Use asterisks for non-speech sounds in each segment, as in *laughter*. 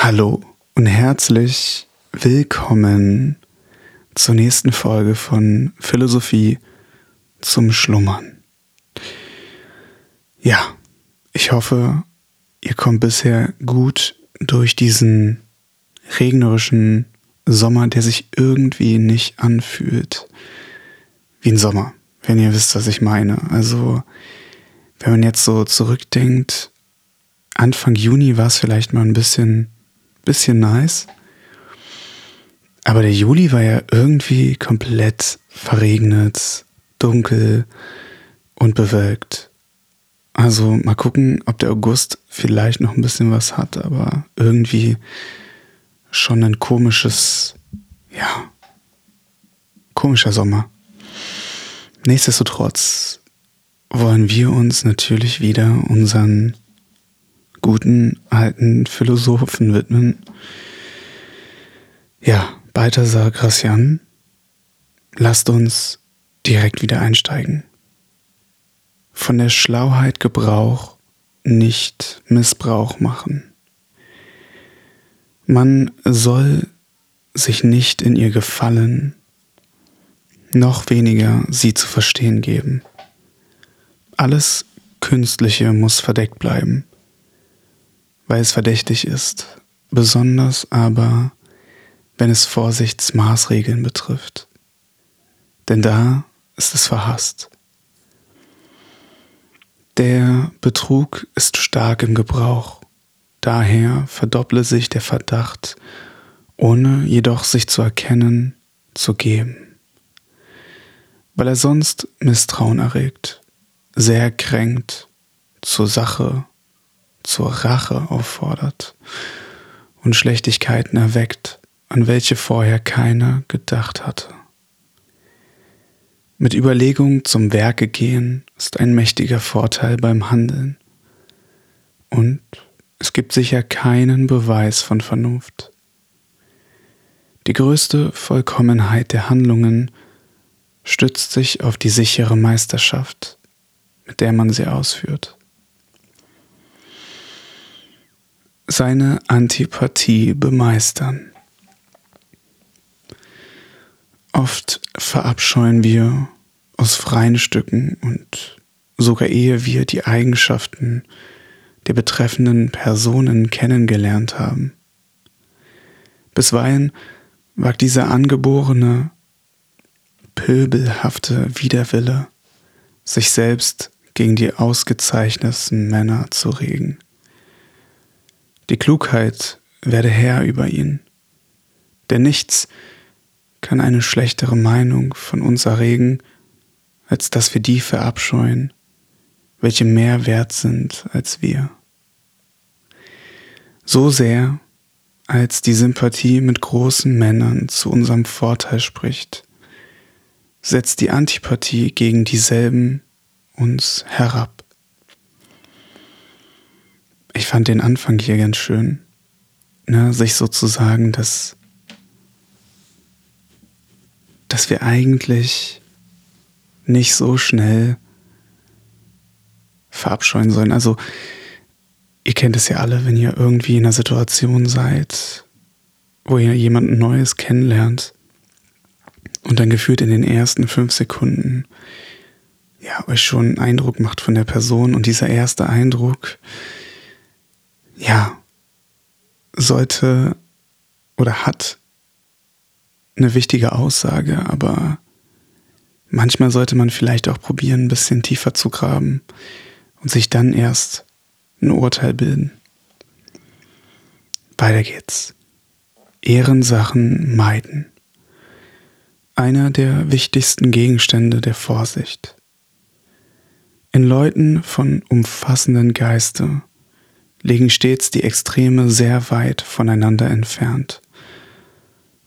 Hallo und herzlich willkommen zur nächsten Folge von Philosophie zum Schlummern. Ja, ich hoffe, ihr kommt bisher gut durch diesen regnerischen Sommer, der sich irgendwie nicht anfühlt wie ein Sommer, wenn ihr wisst, was ich meine. Also, wenn man jetzt so zurückdenkt, Anfang Juni war es vielleicht mal ein bisschen bisschen nice. Aber der Juli war ja irgendwie komplett verregnet, dunkel und bewölkt. Also mal gucken, ob der August vielleicht noch ein bisschen was hat, aber irgendwie schon ein komisches, ja, komischer Sommer. Nichtsdestotrotz wollen wir uns natürlich wieder unseren guten alten Philosophen widmen. Ja, Balthasar Gracian, lasst uns direkt wieder einsteigen. Von der Schlauheit Gebrauch, nicht Missbrauch machen. Man soll sich nicht in ihr gefallen, noch weniger sie zu verstehen geben. Alles Künstliche muss verdeckt bleiben weil es verdächtig ist, besonders aber, wenn es Vorsichtsmaßregeln betrifft. Denn da ist es verhasst. Der Betrug ist stark im Gebrauch, daher verdopple sich der Verdacht, ohne jedoch sich zu erkennen, zu geben, weil er sonst Misstrauen erregt, sehr kränkt, zur Sache zur Rache auffordert und Schlechtigkeiten erweckt, an welche vorher keiner gedacht hatte. Mit Überlegung zum Werke gehen ist ein mächtiger Vorteil beim Handeln. Und es gibt sicher keinen Beweis von Vernunft. Die größte Vollkommenheit der Handlungen stützt sich auf die sichere Meisterschaft, mit der man sie ausführt. Seine Antipathie bemeistern. Oft verabscheuen wir aus freien Stücken und sogar ehe wir die Eigenschaften der betreffenden Personen kennengelernt haben. Bisweilen wagt dieser angeborene, pöbelhafte Widerwille, sich selbst gegen die ausgezeichnetsten Männer zu regen. Die Klugheit werde Herr über ihn. Denn nichts kann eine schlechtere Meinung von uns erregen, als dass wir die verabscheuen, welche mehr wert sind als wir. So sehr, als die Sympathie mit großen Männern zu unserem Vorteil spricht, setzt die Antipathie gegen dieselben uns herab. Ich fand den Anfang hier ganz schön, ne, sich sozusagen, dass, dass wir eigentlich nicht so schnell verabscheuen sollen. Also, ihr kennt es ja alle, wenn ihr irgendwie in einer Situation seid, wo ihr jemanden Neues kennenlernt und dann gefühlt in den ersten fünf Sekunden ja euch schon einen Eindruck macht von der Person und dieser erste Eindruck ja, sollte oder hat eine wichtige Aussage, aber manchmal sollte man vielleicht auch probieren, ein bisschen tiefer zu graben und sich dann erst ein Urteil bilden. Weiter geht's. Ehrensachen meiden. Einer der wichtigsten Gegenstände der Vorsicht. In Leuten von umfassenden Geiste liegen stets die Extreme sehr weit voneinander entfernt,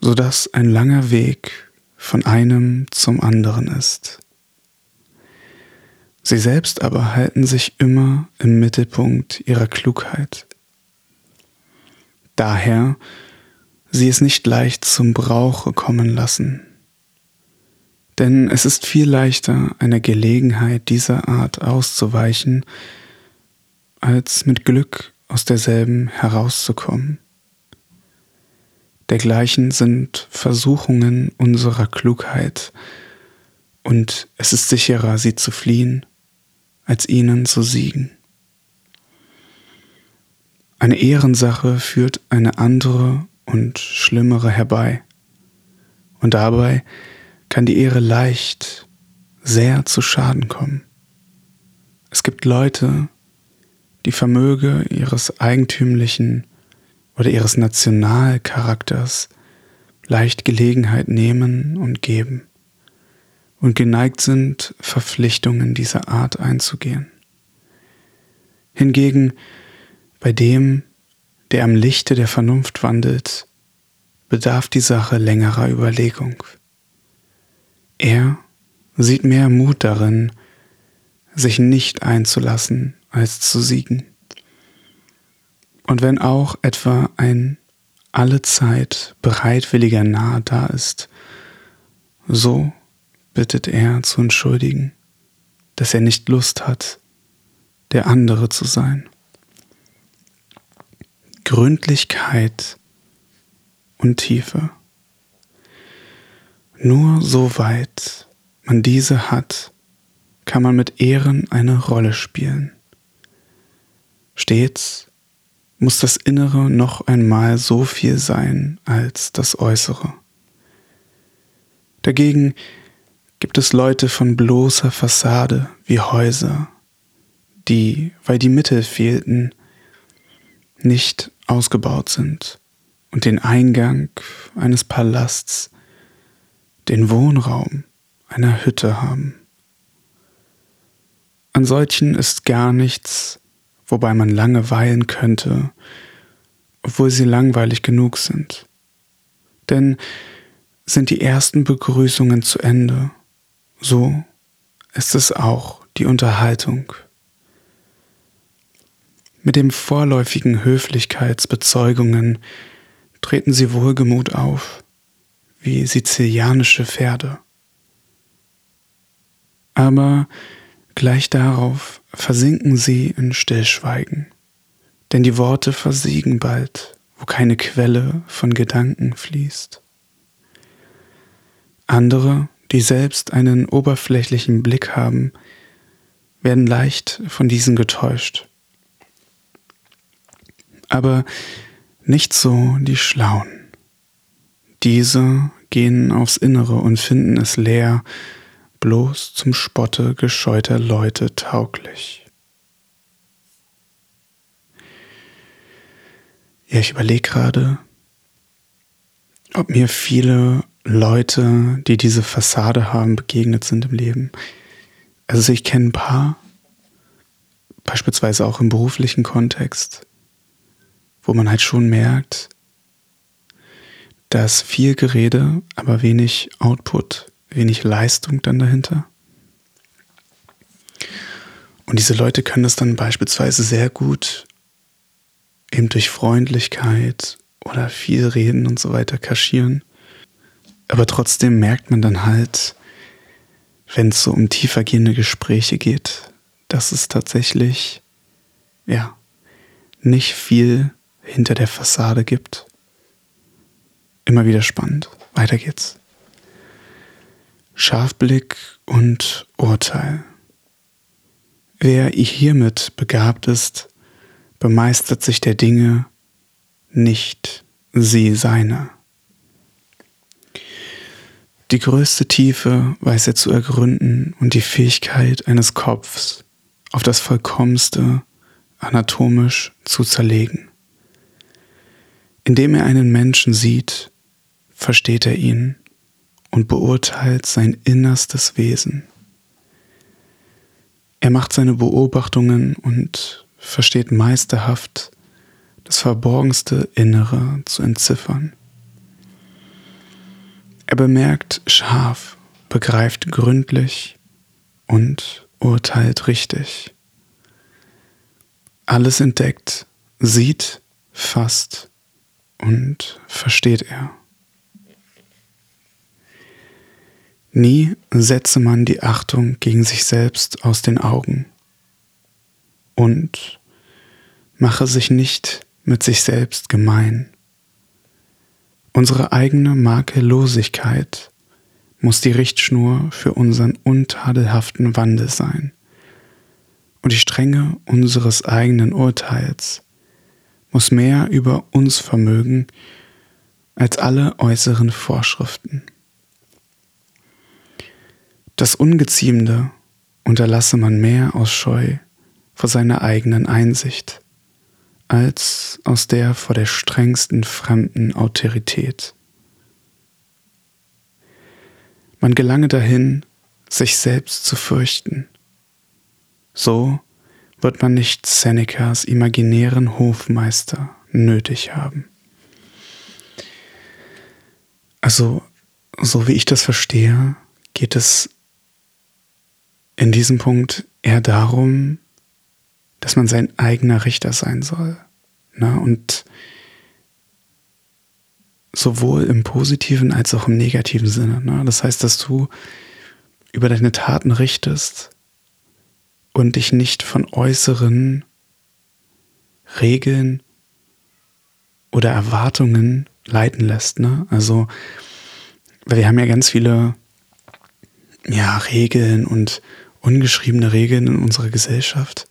so dass ein langer Weg von einem zum anderen ist. Sie selbst aber halten sich immer im Mittelpunkt ihrer Klugheit. Daher sie es nicht leicht zum Brauche kommen lassen. Denn es ist viel leichter, einer Gelegenheit dieser Art auszuweichen, als mit Glück aus derselben herauszukommen, dergleichen sind Versuchungen unserer Klugheit, und es ist sicherer, sie zu fliehen, als ihnen zu siegen. Eine Ehrensache führt eine andere und schlimmere herbei, und dabei kann die Ehre leicht sehr zu Schaden kommen. Es gibt Leute, die Vermöge ihres eigentümlichen oder ihres Nationalcharakters leicht Gelegenheit nehmen und geben und geneigt sind, Verpflichtungen dieser Art einzugehen. Hingegen bei dem, der am Lichte der Vernunft wandelt, bedarf die Sache längerer Überlegung. Er sieht mehr Mut darin, sich nicht einzulassen, als zu siegen. Und wenn auch etwa ein allezeit bereitwilliger Nahe da ist, so bittet er zu entschuldigen, dass er nicht Lust hat, der andere zu sein. Gründlichkeit und Tiefe. Nur soweit man diese hat, kann man mit Ehren eine Rolle spielen. Stets muss das Innere noch einmal so viel sein als das Äußere. Dagegen gibt es Leute von bloßer Fassade wie Häuser, die, weil die Mittel fehlten, nicht ausgebaut sind und den Eingang eines Palasts, den Wohnraum einer Hütte haben. An solchen ist gar nichts wobei man lange weilen könnte, obwohl sie langweilig genug sind. Denn sind die ersten Begrüßungen zu Ende, so ist es auch die Unterhaltung. Mit den vorläufigen Höflichkeitsbezeugungen treten sie wohlgemut auf, wie sizilianische Pferde. Aber Gleich darauf versinken sie in Stillschweigen, denn die Worte versiegen bald, wo keine Quelle von Gedanken fließt. Andere, die selbst einen oberflächlichen Blick haben, werden leicht von diesen getäuscht. Aber nicht so die Schlauen. Diese gehen aufs Innere und finden es leer, bloß zum Spotte gescheuter Leute tauglich. Ja, ich überlege gerade, ob mir viele Leute, die diese Fassade haben, begegnet sind im Leben. Also ich kenne ein paar, beispielsweise auch im beruflichen Kontext, wo man halt schon merkt, dass viel Gerede, aber wenig Output wenig Leistung dann dahinter. Und diese Leute können das dann beispielsweise sehr gut eben durch Freundlichkeit oder viel reden und so weiter kaschieren. Aber trotzdem merkt man dann halt, wenn es so um tiefergehende Gespräche geht, dass es tatsächlich, ja, nicht viel hinter der Fassade gibt. Immer wieder spannend. Weiter geht's. Scharfblick und Urteil. Wer hiermit begabt ist, bemeistert sich der Dinge, nicht sie seine. Die größte Tiefe weiß er zu ergründen und die Fähigkeit eines Kopfs auf das Vollkommenste anatomisch zu zerlegen. Indem er einen Menschen sieht, versteht er ihn und beurteilt sein innerstes Wesen. Er macht seine Beobachtungen und versteht meisterhaft, das verborgenste Innere zu entziffern. Er bemerkt scharf, begreift gründlich und urteilt richtig. Alles entdeckt, sieht, fasst und versteht er. Nie setze man die Achtung gegen sich selbst aus den Augen und mache sich nicht mit sich selbst gemein. Unsere eigene Makellosigkeit muss die Richtschnur für unseren untadelhaften Wandel sein. Und die Strenge unseres eigenen Urteils muss mehr über uns vermögen als alle äußeren Vorschriften. Das Ungeziemende unterlasse man mehr aus Scheu vor seiner eigenen Einsicht, als aus der vor der strengsten fremden Autorität. Man gelange dahin, sich selbst zu fürchten. So wird man nicht Senecas imaginären Hofmeister nötig haben. Also, so wie ich das verstehe, geht es in diesem Punkt eher darum, dass man sein eigener Richter sein soll. Ne? Und sowohl im positiven als auch im negativen Sinne. Ne? Das heißt, dass du über deine Taten richtest und dich nicht von äußeren Regeln oder Erwartungen leiten lässt. Ne? Also, weil wir haben ja ganz viele ja, Regeln und ungeschriebene Regeln in unserer Gesellschaft.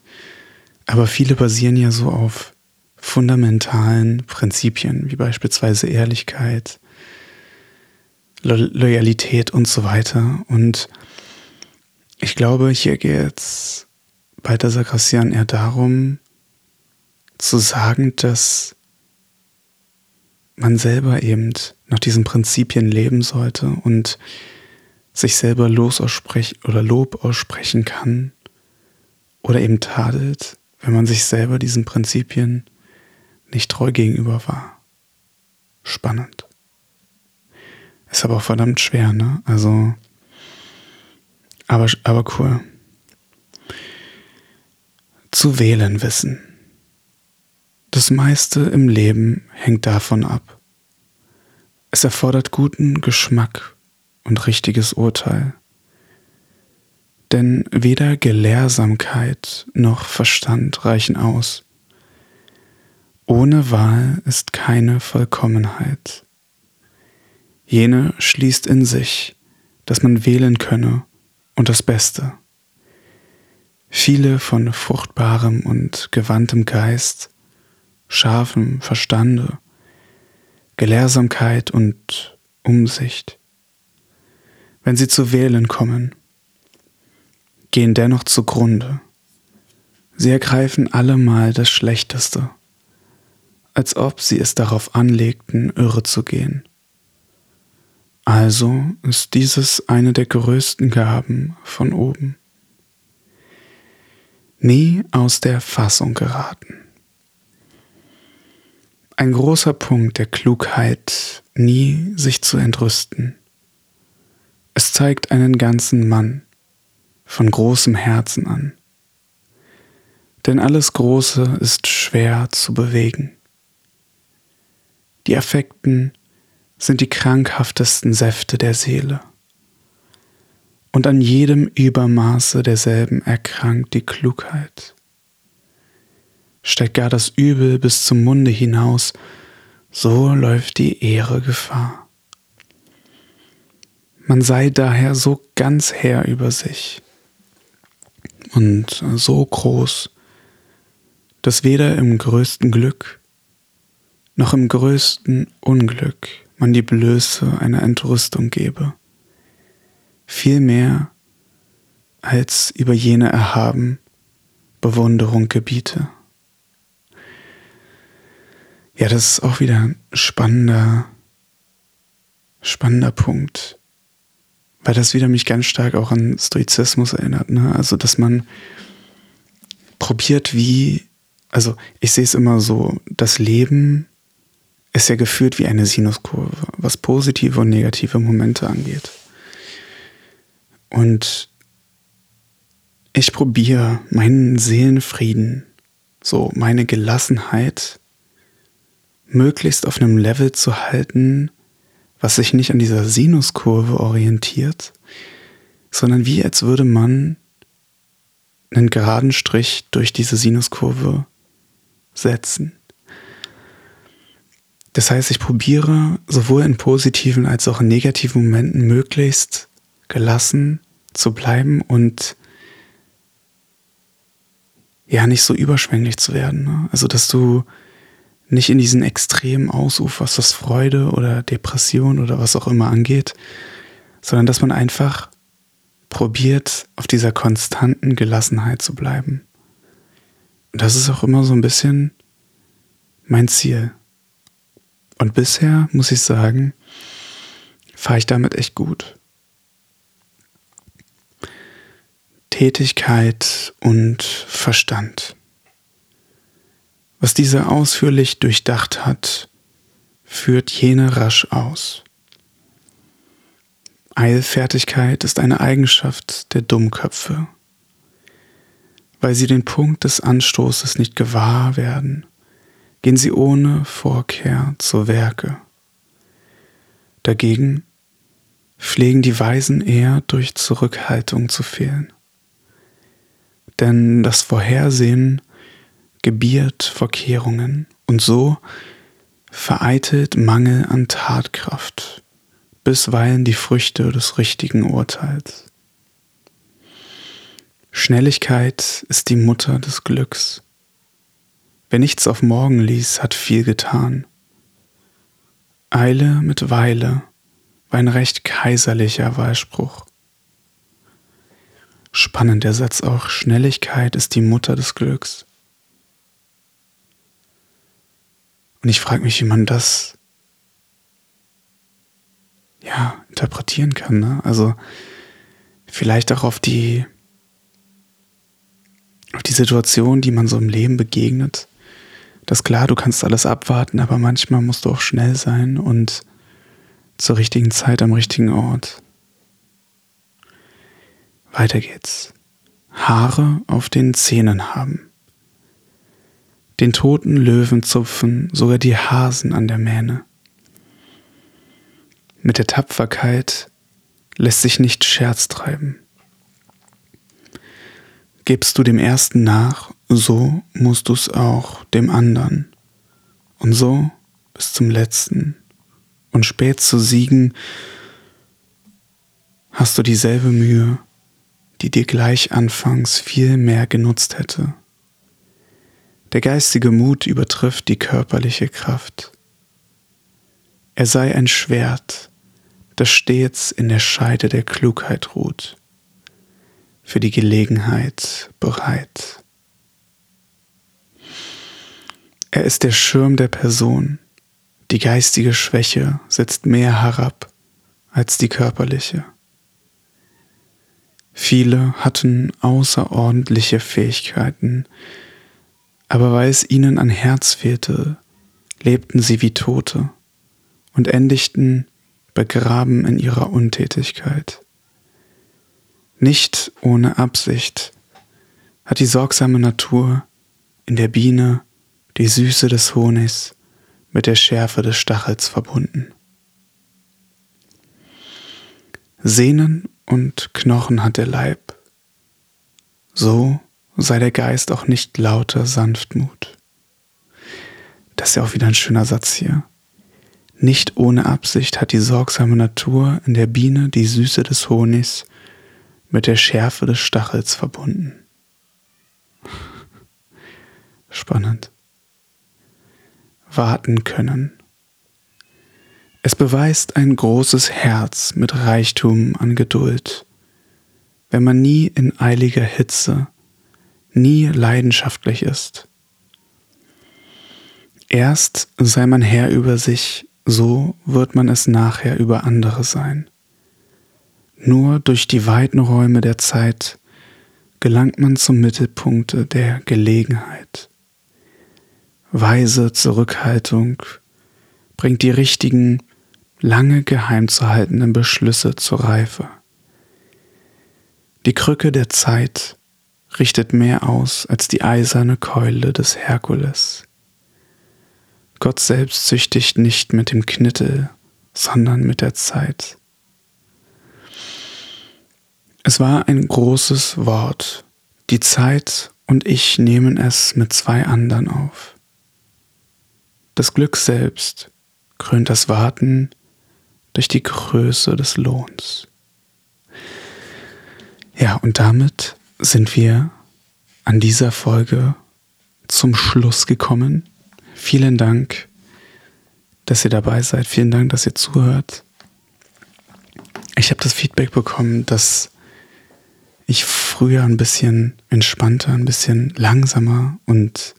Aber viele basieren ja so auf fundamentalen Prinzipien, wie beispielsweise Ehrlichkeit, Lo Loyalität und so weiter. Und ich glaube, hier geht es bei der Sakrassian eher darum, zu sagen, dass man selber eben nach diesen Prinzipien leben sollte und sich selber Los aussprechen oder Lob aussprechen kann oder eben tadelt, wenn man sich selber diesen Prinzipien nicht treu gegenüber war. Spannend. Ist aber auch verdammt schwer, ne? Also, aber, aber cool. Zu wählen wissen. Das meiste im Leben hängt davon ab. Es erfordert guten Geschmack und richtiges Urteil. Denn weder Gelehrsamkeit noch Verstand reichen aus. Ohne Wahl ist keine Vollkommenheit. Jene schließt in sich, dass man wählen könne und das Beste. Viele von fruchtbarem und gewandtem Geist, scharfem Verstande, Gelehrsamkeit und Umsicht wenn sie zu wählen kommen, gehen dennoch zugrunde. Sie ergreifen allemal das Schlechteste, als ob sie es darauf anlegten, irre zu gehen. Also ist dieses eine der größten Gaben von oben. Nie aus der Fassung geraten. Ein großer Punkt der Klugheit, nie sich zu entrüsten. Es zeigt einen ganzen Mann von großem Herzen an. Denn alles Große ist schwer zu bewegen. Die Affekten sind die krankhaftesten Säfte der Seele. Und an jedem Übermaße derselben erkrankt die Klugheit. Steigt gar das Übel bis zum Munde hinaus, so läuft die Ehre Gefahr. Man sei daher so ganz Herr über sich und so groß, dass weder im größten Glück noch im größten Unglück man die Blöße einer Entrüstung gebe, vielmehr als über jene erhaben Bewunderung gebiete. Ja, das ist auch wieder ein spannender, spannender Punkt weil das wieder mich ganz stark auch an Stoizismus erinnert. Ne? Also, dass man probiert, wie, also ich sehe es immer so, das Leben ist ja geführt wie eine Sinuskurve, was positive und negative Momente angeht. Und ich probiere meinen Seelenfrieden, so meine Gelassenheit, möglichst auf einem Level zu halten, was sich nicht an dieser Sinuskurve orientiert, sondern wie als würde man einen geraden Strich durch diese Sinuskurve setzen. Das heißt, ich probiere sowohl in positiven als auch in negativen Momenten möglichst gelassen zu bleiben und ja nicht so überschwänglich zu werden. Ne? Also, dass du nicht in diesen Extremen ausuferst, was Freude oder Depression oder was auch immer angeht, sondern dass man einfach probiert, auf dieser konstanten Gelassenheit zu bleiben. Und das ist auch immer so ein bisschen mein Ziel. Und bisher, muss ich sagen, fahre ich damit echt gut. Tätigkeit und Verstand. Was dieser ausführlich durchdacht hat, führt jene rasch aus. Eilfertigkeit ist eine Eigenschaft der Dummköpfe, weil sie den Punkt des Anstoßes nicht gewahr werden, gehen sie ohne Vorkehr zu Werke. Dagegen pflegen die Weisen eher durch Zurückhaltung zu fehlen. Denn das Vorhersehen gebiert Verkehrungen und so vereitelt Mangel an Tatkraft bisweilen die Früchte des richtigen Urteils. Schnelligkeit ist die Mutter des Glücks. Wer nichts auf morgen ließ, hat viel getan. Eile mit Weile war ein recht kaiserlicher Wahlspruch. Spannend der Satz auch, Schnelligkeit ist die Mutter des Glücks. Und ich frage mich, wie man das ja interpretieren kann. Ne? Also vielleicht auch auf die auf die Situation, die man so im Leben begegnet. Das klar, du kannst alles abwarten, aber manchmal musst du auch schnell sein und zur richtigen Zeit am richtigen Ort. Weiter geht's. Haare auf den Zähnen haben. Den toten Löwen zupfen sogar die Hasen an der Mähne. Mit der Tapferkeit lässt sich nicht Scherz treiben. Gibst du dem ersten nach, so musst du's auch dem anderen. Und so bis zum letzten. Und spät zu siegen, hast du dieselbe Mühe, die dir gleich anfangs viel mehr genutzt hätte. Der geistige Mut übertrifft die körperliche Kraft. Er sei ein Schwert, das stets in der Scheide der Klugheit ruht, für die Gelegenheit bereit. Er ist der Schirm der Person, die geistige Schwäche setzt mehr herab als die körperliche. Viele hatten außerordentliche Fähigkeiten, aber weil es ihnen an Herz fehlte, lebten sie wie Tote und endigten begraben in ihrer Untätigkeit. Nicht ohne Absicht hat die sorgsame Natur in der Biene die Süße des Honigs mit der Schärfe des Stachels verbunden. Sehnen und Knochen hat der Leib, so sei der Geist auch nicht lauter Sanftmut. Das ist ja auch wieder ein schöner Satz hier. Nicht ohne Absicht hat die sorgsame Natur in der Biene die Süße des Honigs mit der Schärfe des Stachels verbunden. Spannend. Warten können. Es beweist ein großes Herz mit Reichtum an Geduld, wenn man nie in eiliger Hitze, nie leidenschaftlich ist. Erst sei man Herr über sich so wird man es nachher über andere sein. Nur durch die weiten Räume der Zeit gelangt man zum Mittelpunkte der Gelegenheit. Weise Zurückhaltung bringt die richtigen, lange geheim zu haltenden Beschlüsse zur Reife. Die Krücke der Zeit richtet mehr aus als die eiserne Keule des Herkules. Gott selbst züchtigt nicht mit dem Knittel, sondern mit der Zeit. Es war ein großes Wort. Die Zeit und ich nehmen es mit zwei anderen auf. Das Glück selbst krönt das Warten durch die Größe des Lohns. Ja, und damit sind wir an dieser Folge zum Schluss gekommen. Vielen Dank, dass ihr dabei seid. Vielen Dank, dass ihr zuhört. Ich habe das Feedback bekommen, dass ich früher ein bisschen entspannter, ein bisschen langsamer und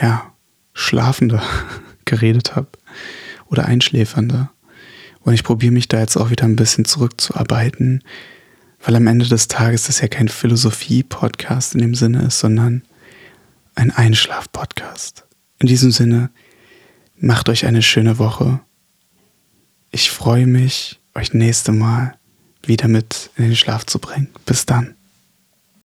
ja, schlafender *laughs* geredet habe oder einschläfernder. Und ich probiere mich da jetzt auch wieder ein bisschen zurückzuarbeiten, weil am Ende des Tages das ja kein Philosophie-Podcast in dem Sinne ist, sondern ein Einschlaf-Podcast. In diesem Sinne, macht euch eine schöne Woche. Ich freue mich, euch nächste Mal wieder mit in den Schlaf zu bringen. Bis dann.